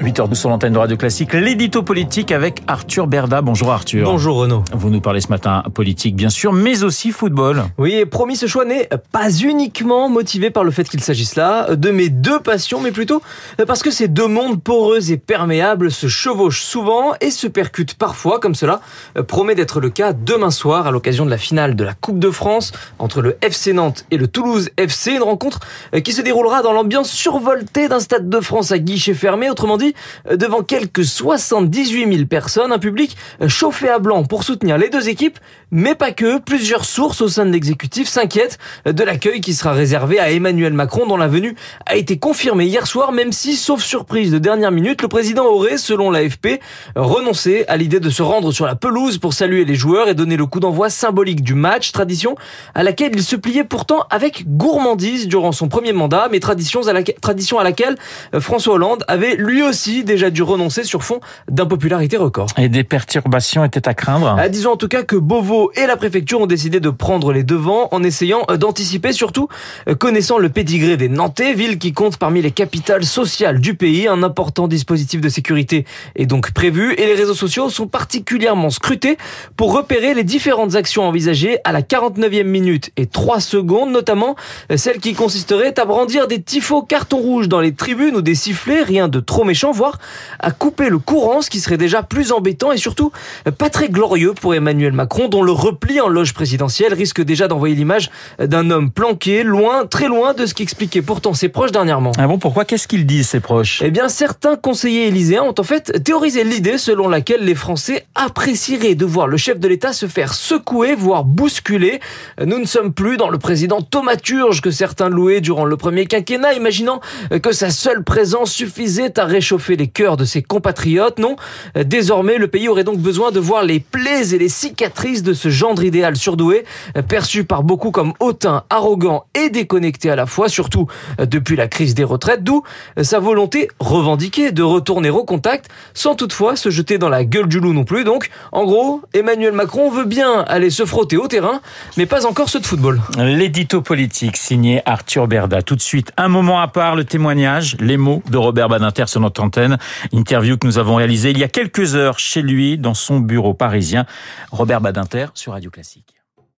8h12 sur l'antenne de Radio Classique, l'édito politique avec Arthur Berda. Bonjour Arthur. Bonjour Renaud. Vous nous parlez ce matin politique bien sûr, mais aussi football. Oui, et promis, ce choix n'est pas uniquement motivé par le fait qu'il s'agisse là de mes deux passions, mais plutôt parce que ces deux mondes poreux et perméables se chevauchent souvent et se percutent parfois, comme cela promet d'être le cas demain soir à l'occasion de la finale de la Coupe de France entre le FC Nantes et le Toulouse FC, une rencontre qui se déroulera dans l'ambiance survoltée d'un stade de France à guichet fermé, autrement dit devant quelques 78 000 personnes, un public chauffé à blanc pour soutenir les deux équipes, mais pas que. Plusieurs sources au sein de l'exécutif s'inquiètent de l'accueil qui sera réservé à Emmanuel Macron, dont la venue a été confirmée hier soir, même si, sauf surprise de dernière minute, le président aurait, selon l'AFP, renoncé à l'idée de se rendre sur la pelouse pour saluer les joueurs et donner le coup d'envoi symbolique du match, tradition à laquelle il se pliait pourtant avec gourmandise durant son premier mandat, mais tradition à laquelle François Hollande avait lui aussi déjà dû renoncer sur fond d'impopularité record. Et des perturbations étaient à craindre ah, Disons en tout cas que Beauvau et la préfecture ont décidé de prendre les devants en essayant d'anticiper, surtout connaissant le pédigré des Nantais, ville qui compte parmi les capitales sociales du pays. Un important dispositif de sécurité est donc prévu et les réseaux sociaux sont particulièrement scrutés pour repérer les différentes actions envisagées à la 49e minute et 3 secondes, notamment celle qui consisterait à brandir des tifos cartons rouges dans les tribunes ou des sifflets, rien de trop méchant, voire à couper le courant, ce qui serait déjà plus embêtant et surtout pas très glorieux pour Emmanuel Macron, dont le repli en loge présidentielle risque déjà d'envoyer l'image d'un homme planqué, loin, très loin de ce qu'expliquaient pourtant ses proches dernièrement. Ah bon, pourquoi? Qu'est-ce qu'ils disent, ses proches? Eh bien, certains conseillers élyséens ont en fait théorisé l'idée selon laquelle les Français apprécieraient de voir le chef de l'État se faire secouer, voire bousculer. Nous ne sommes plus dans le président thaumaturge que certains louaient durant le premier quinquennat, imaginant que sa seule présence suffisait à réchauffer les cœurs de ses compatriotes. Non, désormais, le pays aurait donc besoin de voir les plaies et les cicatrices de ce gendre idéal surdoué, perçu par beaucoup comme hautain, arrogant et déconnecté à la fois, surtout depuis la crise des retraites, d'où sa volonté revendiquée de retourner au contact, sans toutefois se jeter dans la gueule du loup non plus. Donc, en gros, Emmanuel Macron veut bien aller se frotter au terrain, mais pas encore ceux de football. L'édito politique signé Arthur Berda. Tout de suite, un moment à part, le témoignage, les mots de Robert Badinter sur notre Interview que nous avons réalisée il y a quelques heures chez lui, dans son bureau parisien. Robert Badinter sur Radio Classique.